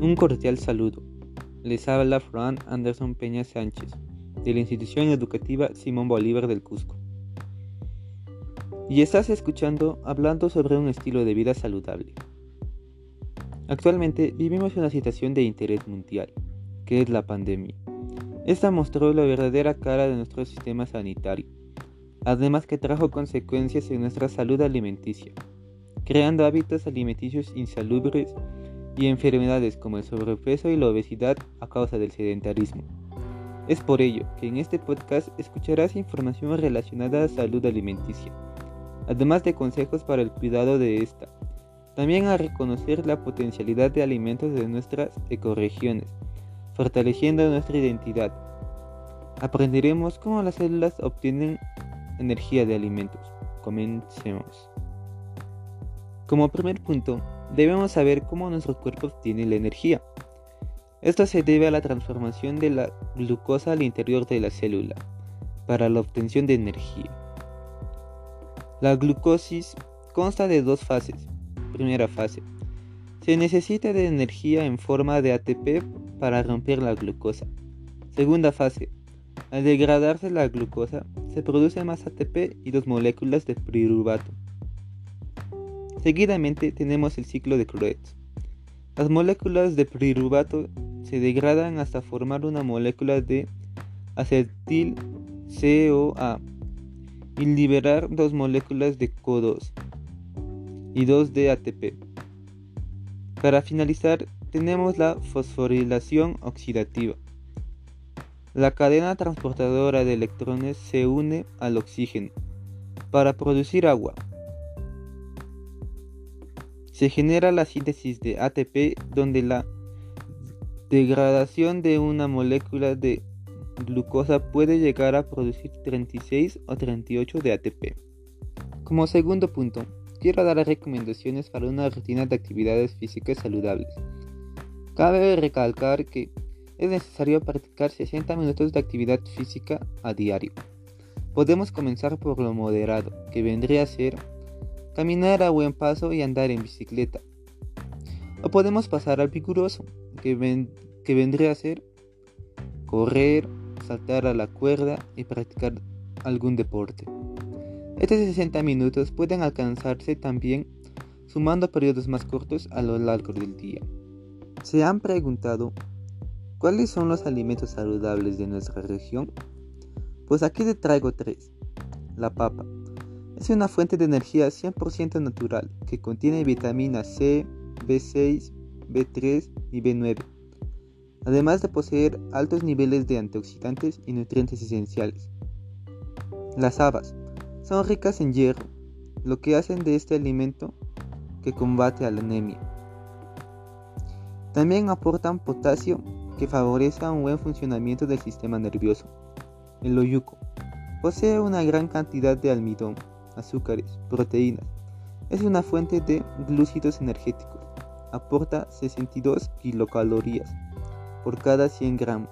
Un cordial saludo. Les habla Fran Anderson Peña Sánchez, de la institución educativa Simón Bolívar del Cusco. Y estás escuchando hablando sobre un estilo de vida saludable. Actualmente vivimos una situación de interés mundial, que es la pandemia. Esta mostró la verdadera cara de nuestro sistema sanitario, además que trajo consecuencias en nuestra salud alimenticia, creando hábitos alimenticios insalubres y enfermedades como el sobrepeso y la obesidad a causa del sedentarismo. Es por ello que en este podcast escucharás información relacionada a salud alimenticia, además de consejos para el cuidado de esta. También a reconocer la potencialidad de alimentos de nuestras ecorregiones, fortaleciendo nuestra identidad. Aprenderemos cómo las células obtienen energía de alimentos. Comencemos. Como primer punto, debemos saber cómo nuestro cuerpo obtiene la energía. Esto se debe a la transformación de la glucosa al interior de la célula para la obtención de energía. La glucosis consta de dos fases. Primera fase. Se necesita de energía en forma de ATP para romper la glucosa. Segunda fase. Al degradarse la glucosa, se produce más ATP y dos moléculas de piruvato. Seguidamente tenemos el ciclo de Krebs. Las moléculas de piruvato se degradan hasta formar una molécula de acetil CoA y liberar dos moléculas de CO2 y dos de ATP. Para finalizar, tenemos la fosforilación oxidativa. La cadena transportadora de electrones se une al oxígeno para producir agua, se genera la síntesis de ATP donde la degradación de una molécula de glucosa puede llegar a producir 36 o 38 de ATP. Como segundo punto, quiero dar recomendaciones para una rutina de actividades físicas saludables. Cabe recalcar que es necesario practicar 60 minutos de actividad física a diario. Podemos comenzar por lo moderado, que vendría a ser caminar a buen paso y andar en bicicleta. O podemos pasar al vigoroso, que, que vendría a ser correr, saltar a la cuerda y practicar algún deporte. Estos 60 minutos pueden alcanzarse también sumando periodos más cortos a lo largo del día. ¿Se han preguntado cuáles son los alimentos saludables de nuestra región? Pues aquí te traigo tres. La papa, es una fuente de energía 100% natural que contiene vitamina C, B6, B3 y B9, además de poseer altos niveles de antioxidantes y nutrientes esenciales. Las habas son ricas en hierro, lo que hacen de este alimento que combate a la anemia. También aportan potasio que favorece un buen funcionamiento del sistema nervioso. El oyuco posee una gran cantidad de almidón, azúcares, proteínas. Es una fuente de glúcidos energéticos. Aporta 62 kilocalorías por cada 100 gramos.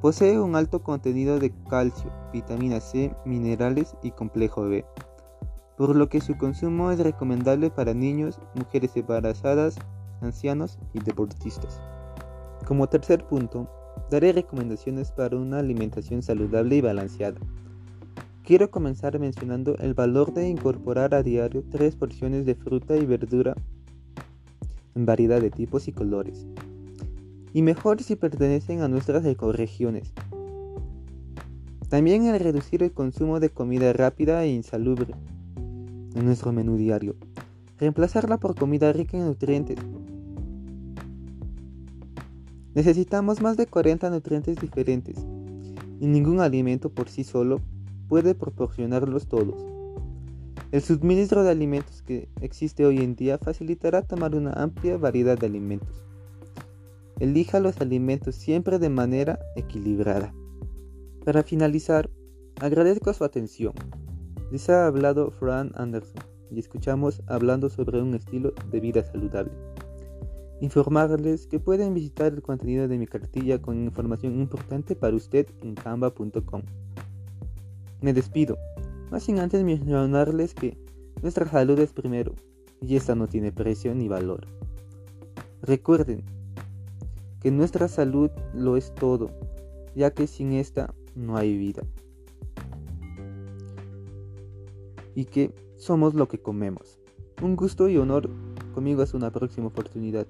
Posee un alto contenido de calcio, vitamina C, minerales y complejo B, por lo que su consumo es recomendable para niños, mujeres embarazadas, ancianos y deportistas. Como tercer punto, daré recomendaciones para una alimentación saludable y balanceada. Quiero comenzar mencionando el valor de incorporar a diario tres porciones de fruta y verdura en variedad de tipos y colores. Y mejor si pertenecen a nuestras ecorregiones. También el reducir el consumo de comida rápida e insalubre en nuestro menú diario. Reemplazarla por comida rica en nutrientes. Necesitamos más de 40 nutrientes diferentes y ningún alimento por sí solo puede proporcionarlos todos. El suministro de alimentos que existe hoy en día facilitará tomar una amplia variedad de alimentos. Elija los alimentos siempre de manera equilibrada. Para finalizar, agradezco su atención. Les ha hablado Fran Anderson y escuchamos hablando sobre un estilo de vida saludable. Informarles que pueden visitar el contenido de mi cartilla con información importante para usted en canva.com. Me despido, no sin antes mencionarles que nuestra salud es primero y esta no tiene precio ni valor. Recuerden que nuestra salud lo es todo, ya que sin esta no hay vida. Y que somos lo que comemos. Un gusto y honor conmigo hasta una próxima oportunidad.